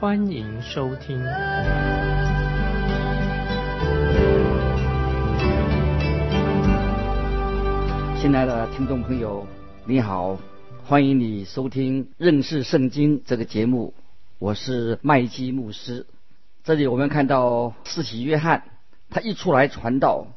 欢迎收听。亲爱的听众朋友，你好，欢迎你收听认识圣经这个节目，我是麦基牧师。这里我们看到四喜约翰，他一出来传道。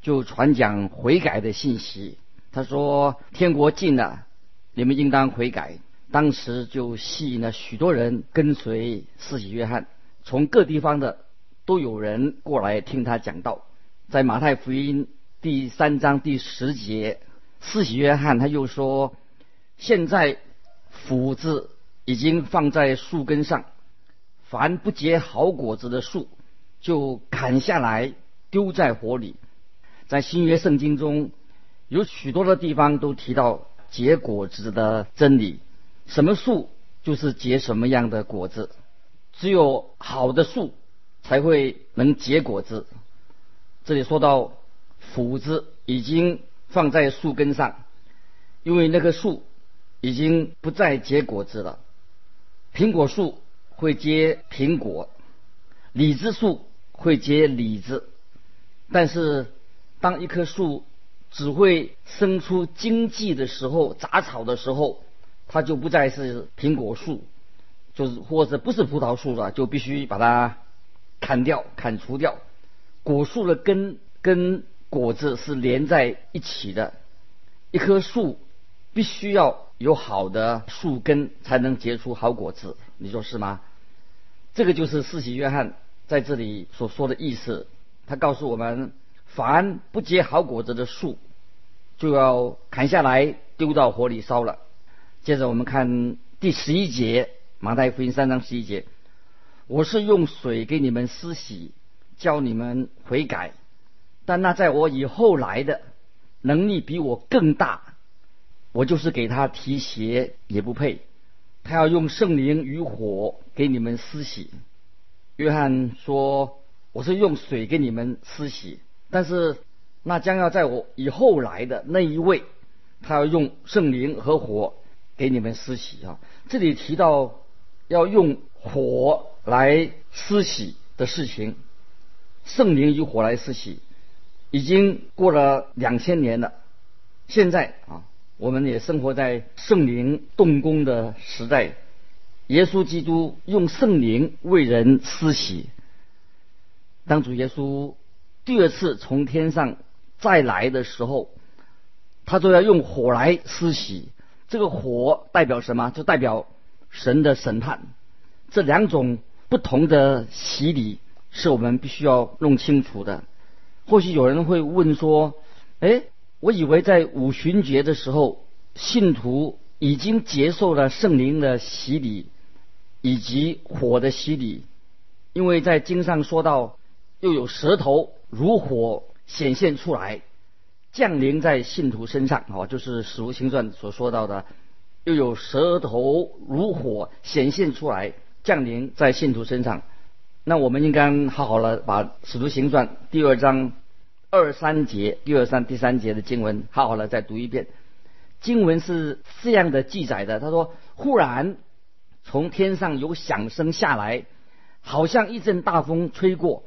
就传讲悔改的信息。他说：“天国近了，你们应当悔改。”当时就吸引了许多人跟随四喜约翰，从各地方的都有人过来听他讲道。在马太福音第三章第十节，四喜约翰他又说：“现在斧子已经放在树根上，凡不结好果子的树，就砍下来丢在火里。”在新约圣经中，有许多的地方都提到结果子的真理。什么树就是结什么样的果子，只有好的树才会能结果子。这里说到斧子已经放在树根上，因为那棵树已经不再结果子了。苹果树会结苹果，李子树会结李子，但是。当一棵树只会生出荆棘的时候、杂草的时候，它就不再是苹果树，就是或者不是葡萄树了，就必须把它砍掉、砍除掉。果树的根跟果子是连在一起的，一棵树必须要有好的树根才能结出好果子，你说是吗？这个就是四喜约翰在这里所说的意思，他告诉我们。凡不结好果子的树，就要砍下来丢到火里烧了。接着我们看第十一节，马太福音三章十一节：我是用水给你们施洗，教你们悔改。但那在我以后来的，能力比我更大，我就是给他提鞋也不配。他要用圣灵与火给你们施洗。约翰说：我是用水给你们施洗。但是，那将要在我以后来的那一位，他要用圣灵和火给你们施洗啊！这里提到要用火来施洗的事情，圣灵与火来施洗，已经过了两千年了。现在啊，我们也生活在圣灵动工的时代，耶稣基督用圣灵为人施洗，当主耶稣。第二次从天上再来的时候，他都要用火来施洗。这个火代表什么？就代表神的审判。这两种不同的洗礼是我们必须要弄清楚的。或许有人会问说：“哎，我以为在五旬节的时候，信徒已经接受了圣灵的洗礼以及火的洗礼，因为在经上说到，又有舌头。”如火显现出来，降临在信徒身上，哦，就是《史无行传》所说到的，又有舌头如火显现出来，降临在信徒身上。那我们应该好好了把《使徒行传》第二章二三节、第二三第三节的经文好好了再读一遍。经文是这样的记载的：他说，忽然从天上有响声下来，好像一阵大风吹过。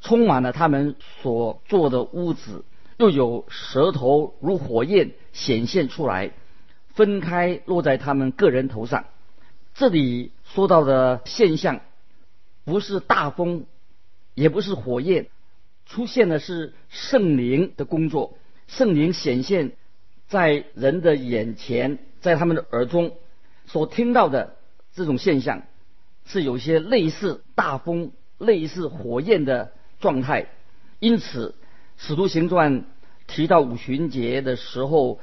充满了他们所坐的屋子，又有舌头如火焰显现出来，分开落在他们个人头上。这里说到的现象，不是大风，也不是火焰，出现的是圣灵的工作。圣灵显现在人的眼前，在他们的耳中所听到的这种现象，是有些类似大风、类似火焰的。状态，因此《使徒行传》提到五旬节的时候，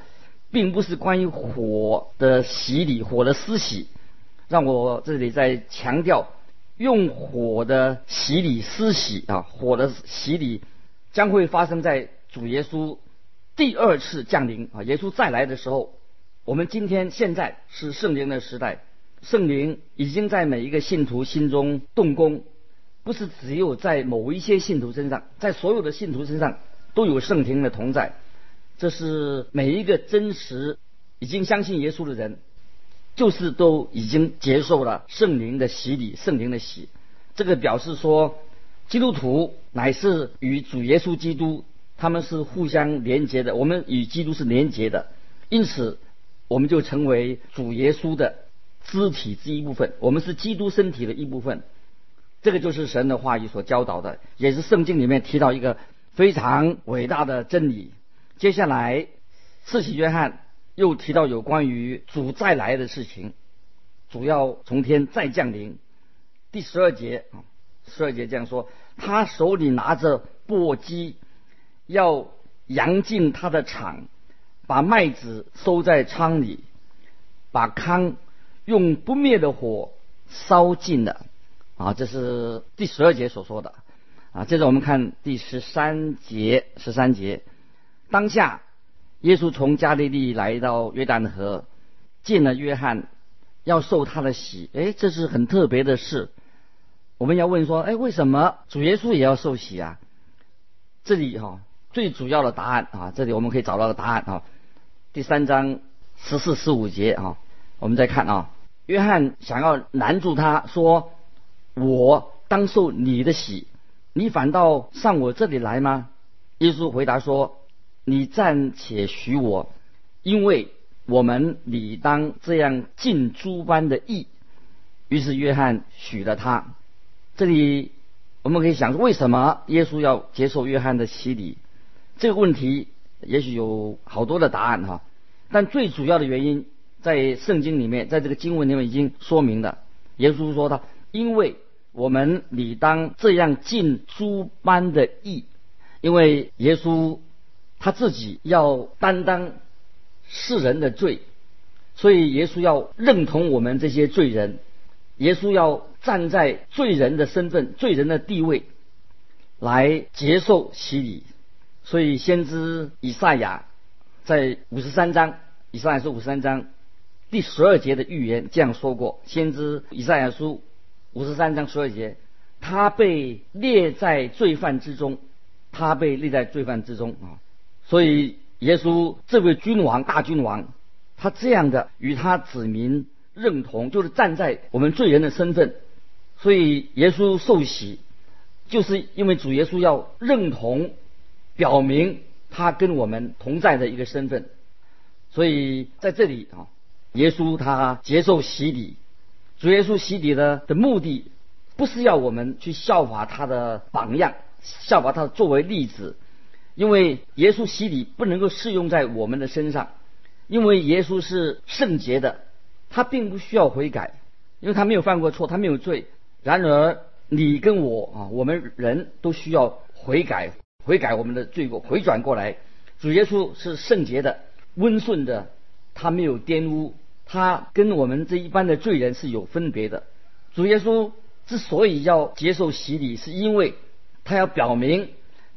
并不是关于火的洗礼、火的施洗。让我这里再强调，用火的洗礼施洗啊，火的洗礼将会发生在主耶稣第二次降临啊，耶稣再来的时候。我们今天现在是圣灵的时代，圣灵已经在每一个信徒心中动工，不是只有在某一些信徒身上，在所有的信徒身上都有圣灵的同在。这是每一个真实已经相信耶稣的人，就是都已经接受了圣灵的洗礼，圣灵的洗。这个表示说，基督徒乃是与主耶稣基督，他们是互相连接的，我们与基督是连接的，因此。我们就成为主耶稣的肢体之一部分，我们是基督身体的一部分。这个就是神的话语所教导的，也是圣经里面提到一个非常伟大的真理。接下来，四喜约翰又提到有关于主再来的事情，主要从天再降临。第十二节啊，十二节这样说：他手里拿着簸箕，要扬进他的场。把麦子收在仓里，把糠用不灭的火烧尽了。啊，这是第十二节所说的。啊，接着我们看第十三节。十三节，当下耶稣从加利利来到约旦河，见了约翰，要受他的洗。哎，这是很特别的事。我们要问说，哎，为什么主耶稣也要受洗啊？这里哈，最主要的答案啊，这里我们可以找到的答案啊。第三章十四、十五节啊，我们再看啊。约翰想要拦住他说：“我当受你的洗，你反倒上我这里来吗？”耶稣回答说：“你暂且许我，因为我们理当这样尽诸般的义。”于是约翰许了他。这里我们可以想，为什么耶稣要接受约翰的洗礼？这个问题。也许有好多的答案哈，但最主要的原因在圣经里面，在这个经文里面已经说明了。耶稣说他，因为我们理当这样尽诸般的义，因为耶稣他自己要担当世人的罪，所以耶稣要认同我们这些罪人，耶稣要站在罪人的身份、罪人的地位来接受洗礼。所以，先知以赛亚在五十三章，以赛亚书五十三章第十二节的预言这样说过：先知以赛亚书五十三章十二节，他被列在罪犯之中，他被列在罪犯之中啊！所以，耶稣这位君王、大君王，他这样的与他子民认同，就是站在我们罪人的身份。所以，耶稣受洗，就是因为主耶稣要认同。表明他跟我们同在的一个身份，所以在这里啊，耶稣他接受洗礼，主耶稣洗礼的的目的，不是要我们去效法他的榜样，效法他作为例子，因为耶稣洗礼不能够适用在我们的身上，因为耶稣是圣洁的，他并不需要悔改，因为他没有犯过错，他没有罪。然而你跟我啊，我们人都需要悔改。悔改我们的罪过，回转过来。主耶稣是圣洁的、温顺的，他没有玷污，他跟我们这一般的罪人是有分别的。主耶稣之所以要接受洗礼，是因为他要表明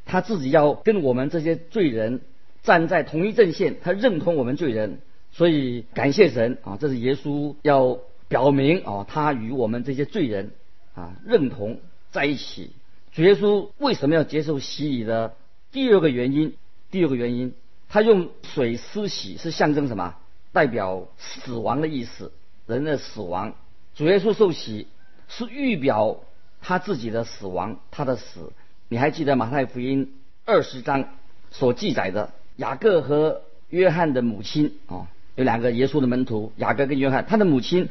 他自己要跟我们这些罪人站在同一阵线，他认同我们罪人，所以感谢神啊！这是耶稣要表明啊，他与我们这些罪人啊认同在一起。主耶稣为什么要接受洗礼的第二个原因？第二个原因，他用水施洗是象征什么？代表死亡的意思，人的死亡。主耶稣受洗是预表他自己的死亡，他的死。你还记得马太福音二十章所记载的雅各和约翰的母亲啊？有两个耶稣的门徒，雅各跟约翰，他的母亲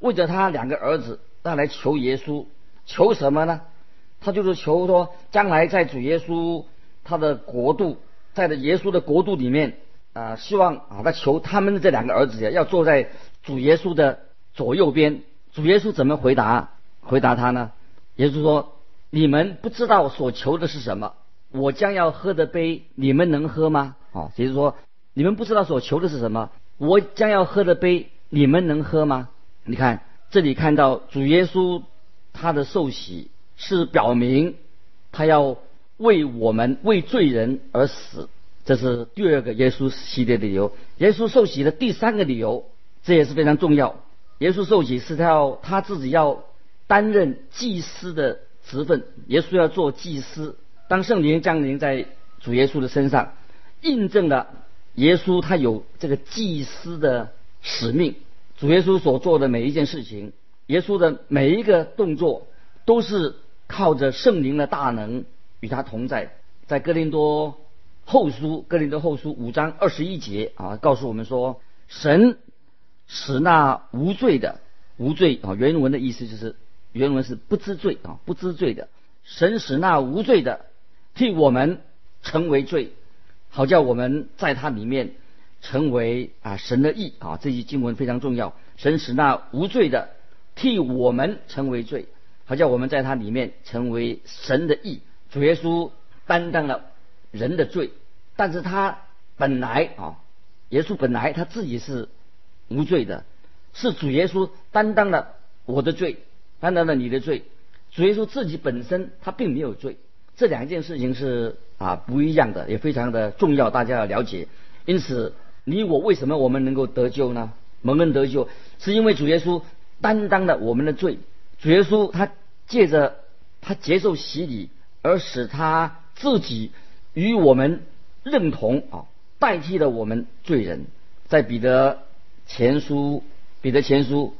为着他两个儿子，他来求耶稣，求什么呢？他就是求说，将来在主耶稣他的国度，在的耶稣的国度里面啊，希望啊，他求他们的这两个儿子要坐在主耶稣的左右边。主耶稣怎么回答？回答他呢？耶稣说：“你们不知道所求的是什么，我将要喝的杯，你们能喝吗？”哦，也就是说，你们不知道所求的是什么，我将要喝的杯，你们能喝吗？你看这里看到主耶稣。他的受洗是表明他要为我们为罪人而死，这是第二个耶稣系列的理由。耶稣受洗的第三个理由，这也是非常重要。耶稣受洗是他要他自己要担任祭司的职分，耶稣要做祭司。当圣灵降临在主耶稣的身上，印证了耶稣他有这个祭司的使命。主耶稣所做的每一件事情，耶稣的每一个动作，都是靠着圣灵的大能与他同在。在哥林多后书，哥林多后书五章二十一节啊，告诉我们说，神使那无罪的无罪啊，原文的意思就是原文是不知罪啊，不知罪的神使那无罪的替我们成为罪，好叫我们在他里面。成为啊神的义啊，这句经文非常重要。神使那无罪的替我们成为罪，好叫我们在他里面成为神的义。主耶稣担当了人的罪，但是他本来啊，耶稣本来他自己是无罪的，是主耶稣担当了我的罪，担当了你的罪。主耶稣自己本身他并没有罪，这两件事情是啊不一样的，也非常的重要，大家要了解。因此。你我为什么我们能够得救呢？蒙恩得救，是因为主耶稣担当了我们的罪。主耶稣他借着他接受洗礼，而使他自己与我们认同啊，代替了我们罪人。在彼得前书彼得前书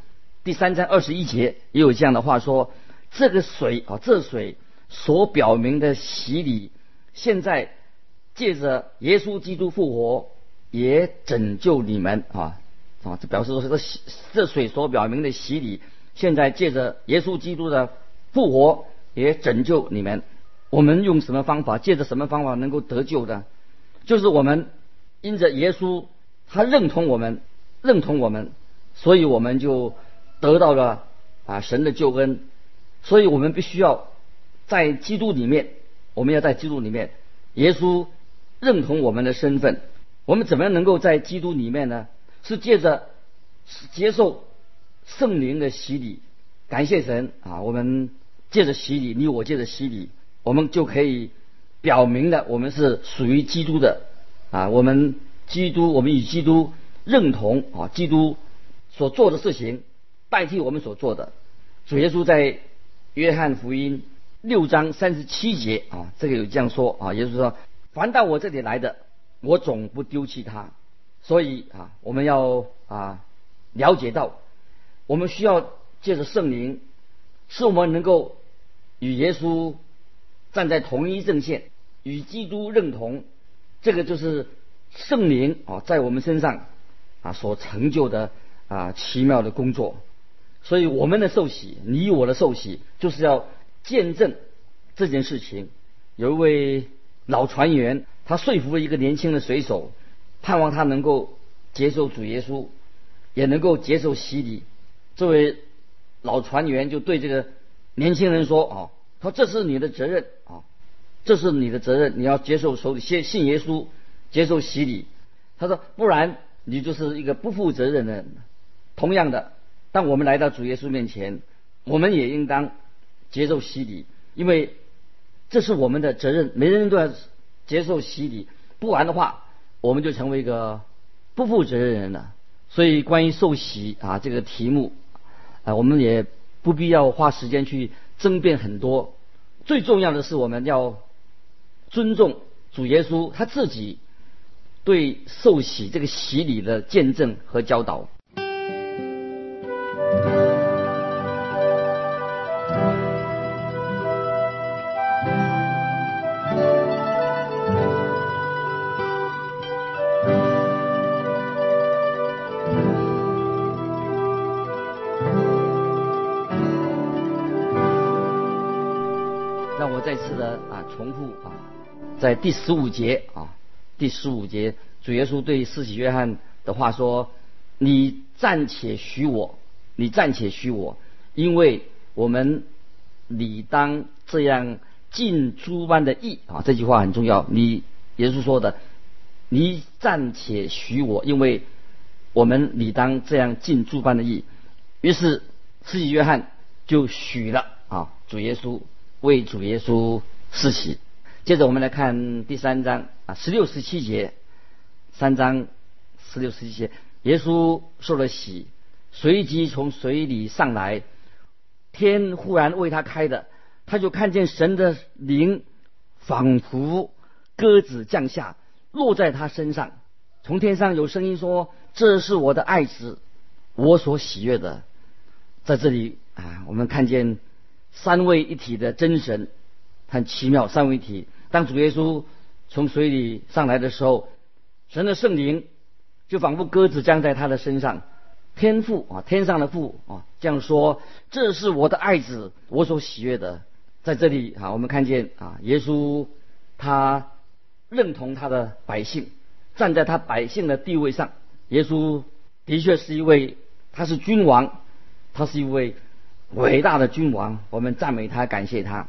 第三章二十一节也有这样的话说：这个水啊，这水所表明的洗礼，现在借着耶稣基督复活。也拯救你们啊啊！这表示说，这这水所表明的洗礼，现在借着耶稣基督的复活，也拯救你们。我们用什么方法？借着什么方法能够得救的？就是我们因着耶稣，他认同我们，认同我们，所以我们就得到了啊神的救恩。所以我们必须要在基督里面，我们要在基督里面，耶稣认同我们的身份。我们怎么样能够在基督里面呢？是借着接受圣灵的洗礼，感谢神啊！我们借着洗礼，你我借着洗礼，我们就可以表明了我们是属于基督的啊！我们基督，我们与基督认同啊！基督所做的事情代替我们所做的。主耶稣在约翰福音六章三十七节啊，这个有这样说啊，耶稣说：“凡到我这里来的。”我总不丢弃他，所以啊，我们要啊了解到，我们需要借着圣灵，使我们能够与耶稣站在同一阵线，与基督认同。这个就是圣灵啊，在我们身上啊所成就的啊奇妙的工作。所以我们的受洗，你我的受洗，就是要见证这件事情。有一位老船员。他说服了一个年轻的水手，盼望他能够接受主耶稣，也能够接受洗礼。这位老船员就对这个年轻人说：“啊，说这是你的责任啊，这是你的责任，你要接受手里先信耶稣，接受洗礼。”他说：“不然你就是一个不负责任的人。”同样的，当我们来到主耶稣面前，我们也应当接受洗礼，因为这是我们的责任，每个人都要。接受洗礼，不然的话，我们就成为一个不负责任人了。所以，关于受洗啊这个题目，啊，我们也不必要花时间去争辩很多。最重要的是，我们要尊重主耶稣他自己对受洗这个洗礼的见证和教导。次的啊重复啊，在第十五节啊，第十五节，主耶稣对施洗约翰的话说：“你暂且许我，你暂且许我，因为我们理当这样尽诸般的义啊。”这句话很重要。你耶稣说的，你暂且许我，因为我们理当这样尽诸般的义。于是施洗约翰就许了啊主耶稣，为主耶稣施洗。接着我们来看第三章啊十六十七节，三章十六十七节，耶稣受了洗，随即从水里上来，天忽然为他开的，他就看见神的灵仿佛鸽子降下，落在他身上。从天上有声音说：“这是我的爱子，我所喜悦的。”在这里啊，我们看见三位一体的真神，很奇妙。三位一体，当主耶稣从水里上来的时候，神的圣灵就仿佛鸽子降在他的身上。天父啊，天上的父啊，这样说：“这是我的爱子，我所喜悦的。”在这里啊，我们看见啊，耶稣他认同他的百姓，站在他百姓的地位上。耶稣的确是一位，他是君王，他是一位伟大的君王。我们赞美他，感谢他。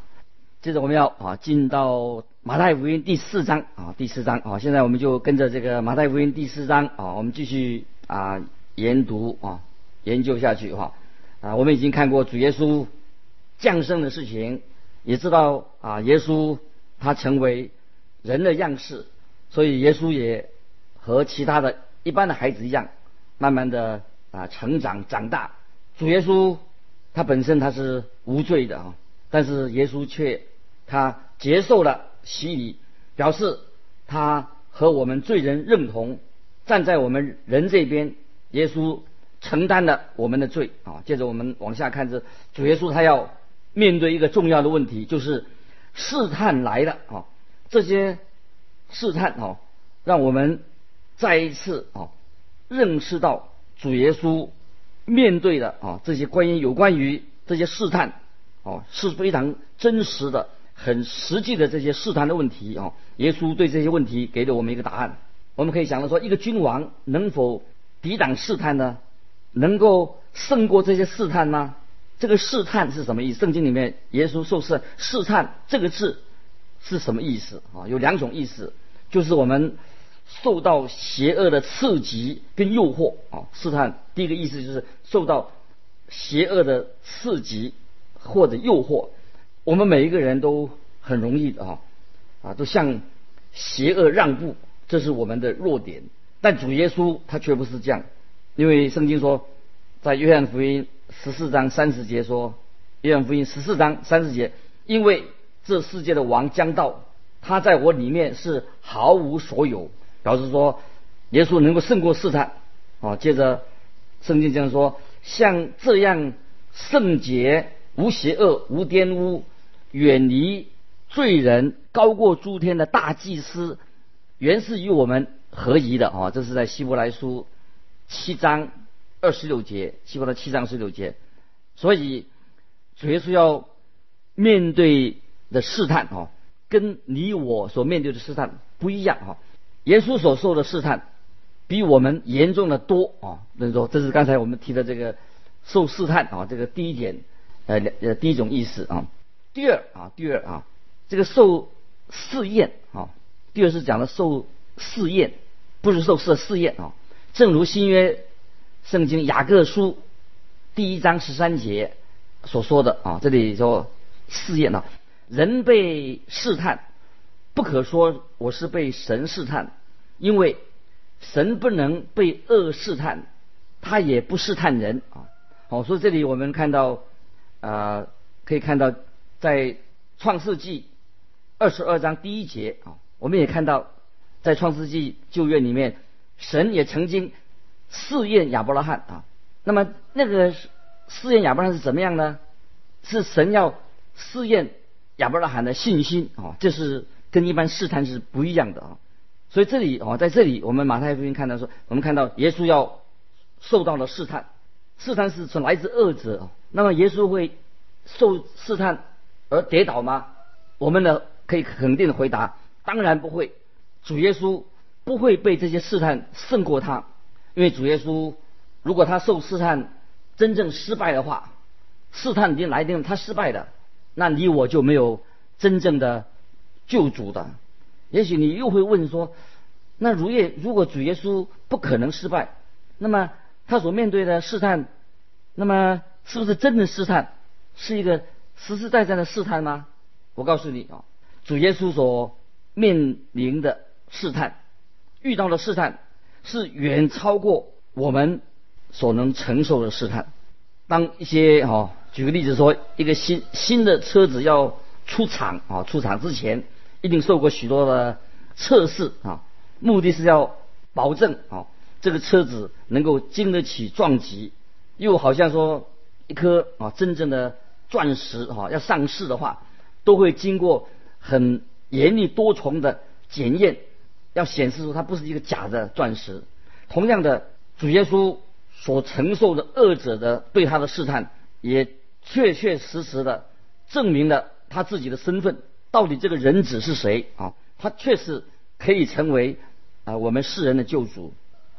接着我们要啊，进到马太福音第四章啊，第四章啊，现在我们就跟着这个马太福音第四章啊，我们继续啊。研读啊，研究下去哈啊，我们已经看过主耶稣降生的事情，也知道啊，耶稣他成为人的样式，所以耶稣也和其他的一般的孩子一样，慢慢的啊成长长大。主耶稣他本身他是无罪的啊，但是耶稣却他接受了洗礼，表示他和我们罪人认同，站在我们人这边。耶稣承担了我们的罪啊！接着我们往下看，这主耶稣他要面对一个重要的问题，就是试探来了啊！这些试探啊，让我们再一次啊认识到主耶稣面对的啊这些关于有关于这些试探哦是非常真实的、很实际的这些试探的问题啊！耶稣对这些问题给了我们一个答案。我们可以想到说，一个君王能否？抵挡试探呢，能够胜过这些试探吗？这个试探是什么意思？圣经里面耶稣受试试探这个字是什么意思啊？有两种意思，就是我们受到邪恶的刺激跟诱惑啊。试探第一个意思就是受到邪恶的刺激或者诱惑，我们每一个人都很容易的啊啊，都向邪恶让步，这是我们的弱点。但主耶稣他却不是这样，因为圣经说，在约翰福音十四章三十节说，约翰福音十四章三十节，因为这世界的王将到，他在我里面是毫无所有，表示说耶稣能够胜过试探。啊，接着圣经这样说，像这样圣洁、无邪恶、无玷污、远离罪人、高过诸天的大祭司，原是与我们。合宜的啊，这是在希伯来书七章二十六节，希伯来七章二十六节。所以主耶稣要面对的试探啊，跟你我所面对的试探不一样啊。耶稣所受的试探比我们严重的多啊。所以说，这是刚才我们提的这个受试探啊，这个第一点呃呃第一种意思啊。第二啊，第二啊，这个受试验啊，第二是讲的受试验。不是受试试验啊，正如新约圣经雅各书第一章十三节所说的啊，这里说试验啊，人被试探，不可说我是被神试探，因为神不能被恶试探，他也不试探人啊。好，所以这里我们看到啊，可以看到在创世纪二十二章第一节啊，我们也看到。在创世纪旧约里面，神也曾经试验亚伯拉罕啊。那么那个试验亚伯拉罕是怎么样呢？是神要试验亚伯拉罕的信心啊，这是跟一般试探是不一样的啊。所以这里啊，在这里我们马太福音看到说，我们看到耶稣要受到了试探，试探是从来自恶者。那么耶稣会受试探而跌倒吗？我们呢可以肯定的回答，当然不会。主耶稣不会被这些试探胜过他，因为主耶稣如果他受试探真正失败的话，试探已经来定他失败的，那你我就没有真正的救主的。也许你又会问说，那如耶如果主耶稣不可能失败，那么他所面对的试探，那么是不是真的试探是一个实实在在的试探吗？我告诉你啊，主耶稣所面临的试探，遇到的试探，是远超过我们所能承受的试探。当一些哈，举个例子说，一个新新的车子要出厂啊，出厂之前一定受过许多的测试啊，目的是要保证啊，这个车子能够经得起撞击，又好像说一颗啊真正的钻石哈要上市的话，都会经过很严厉多重的检验，要显示出它不是一个假的钻石。同样的，主耶稣。所承受的恶者的对他的试探，也确确实实的证明了他自己的身份。到底这个人子是谁啊？他确实可以成为啊我们世人的救主。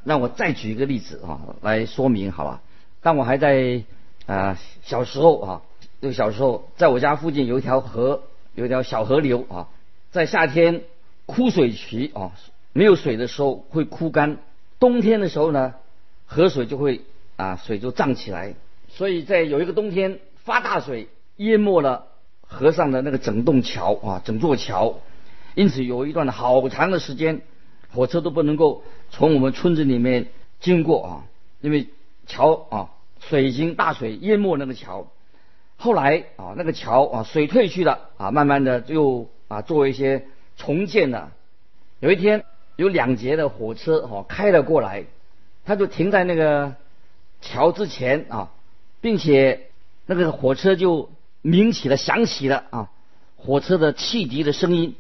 让我再举一个例子啊，来说明好吧？当我还在啊小时候啊，这个小时候，在我家附近有一条河，有一条小河流啊，在夏天枯水期啊，没有水的时候会枯干，冬天的时候呢？河水就会啊，水就涨起来，所以在有一个冬天发大水，淹没了河上的那个整栋桥啊，整座桥，因此有一段好长的时间，火车都不能够从我们村子里面经过啊，因为桥啊，水已经大水淹没那个桥。后来啊，那个桥啊，水退去了啊，慢慢的又啊，做一些重建了。有一天，有两节的火车哈开了过来。他就停在那个桥之前啊，并且那个火车就鸣起了、响起了啊，火车的汽笛的声音。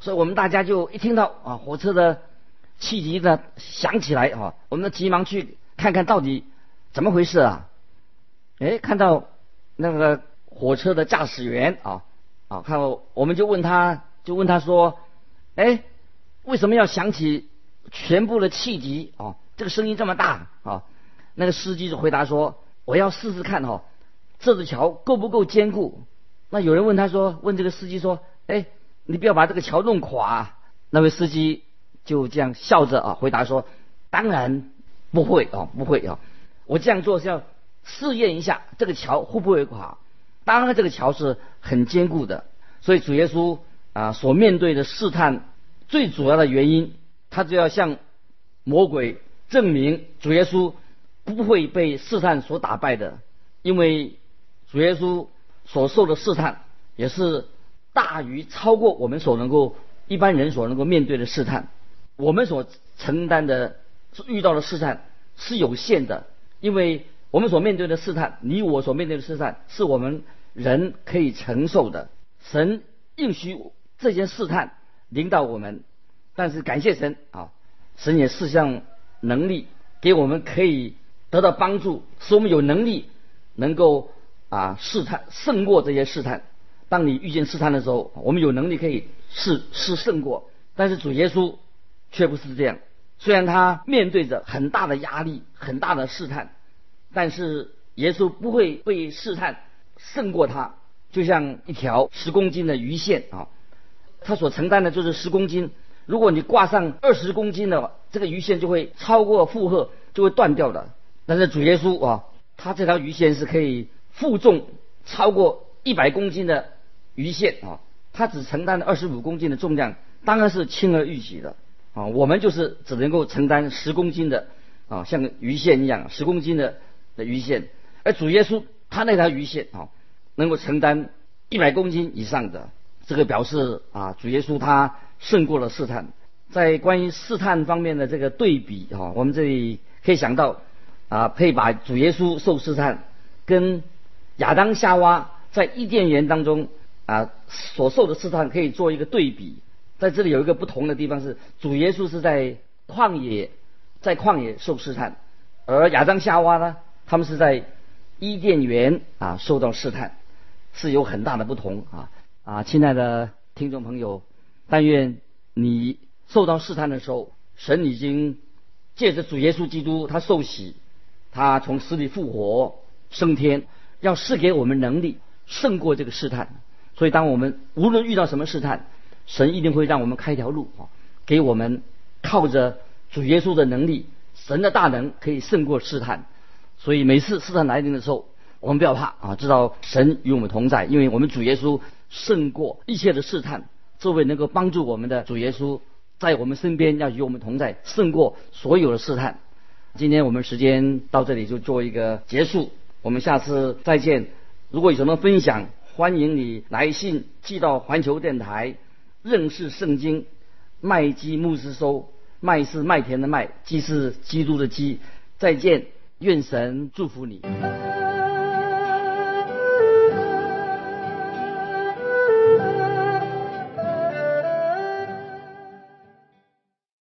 所以我们大家就一听到啊，火车的汽笛呢响起来啊，我们急忙去看看到底怎么回事啊？哎，看到那个火车的驾驶员啊啊，看到我们就问他，就问他说：“哎，为什么要响起全部的汽笛啊？”这个声音这么大啊！那个司机就回答说：“我要试试看哈，这座桥够不够坚固？”那有人问他说：“问这个司机说，哎，你不要把这个桥弄垮。”那位司机就这样笑着啊回答说：“当然不会啊，不会啊！我这样做是要试验一下这个桥会不会垮。当然，这个桥是很坚固的。所以主耶稣啊所面对的试探最主要的原因，他就要向魔鬼。”证明主耶稣不会被试探所打败的，因为主耶稣所受的试探也是大于超过我们所能够一般人所能够面对的试探。我们所承担的遇到的试探是有限的，因为我们所面对的试探，你我所面对的试探是我们人可以承受的。神应许这些试探领导我们，但是感谢神啊，神也是项。能力给我们可以得到帮助，使我们有能力能够啊试探胜过这些试探。当你遇见试探的时候，我们有能力可以试试胜过。但是主耶稣却不是这样，虽然他面对着很大的压力、很大的试探，但是耶稣不会被试探胜过他，就像一条十公斤的鱼线啊，他所承担的就是十公斤。如果你挂上二十公斤的话，这个鱼线就会超过负荷，就会断掉的。但是主耶稣啊，他这条鱼线是可以负重超过一百公斤的鱼线啊，他只承担了二十五公斤的重量，当然是轻而易举的啊。我们就是只能够承担十公斤的啊，像鱼线一样十公斤的的鱼线，而主耶稣他那条鱼线啊，能够承担一百公斤以上的，这个表示啊，主耶稣他。胜过了试探，在关于试探方面的这个对比啊，我们这里可以想到啊，可以把主耶稣受试探跟亚当夏娃在伊甸园当中啊所受的试探可以做一个对比。在这里有一个不同的地方是，主耶稣是在旷野，在旷野受试探，而亚当夏娃呢，他们是在伊甸园啊受到试探，是有很大的不同啊啊，亲爱的听众朋友。但愿你受到试探的时候，神已经借着主耶稣基督，他受洗，他从死里复活升天，要赐给我们能力胜过这个试探。所以，当我们无论遇到什么试探，神一定会让我们开条路啊，给我们靠着主耶稣的能力，神的大能可以胜过试探。所以，每次试探来临的时候，我们不要怕啊，知道神与我们同在，因为我们主耶稣胜过一切的试探。这位能够帮助我们的主耶稣在我们身边，要与我们同在，胜过所有的试探。今天我们时间到这里就做一个结束，我们下次再见。如果有什么分享，欢迎你来信寄到环球电台认识圣经麦基牧师收。麦是麦田的麦，基是基督的基。再见，愿神祝福你。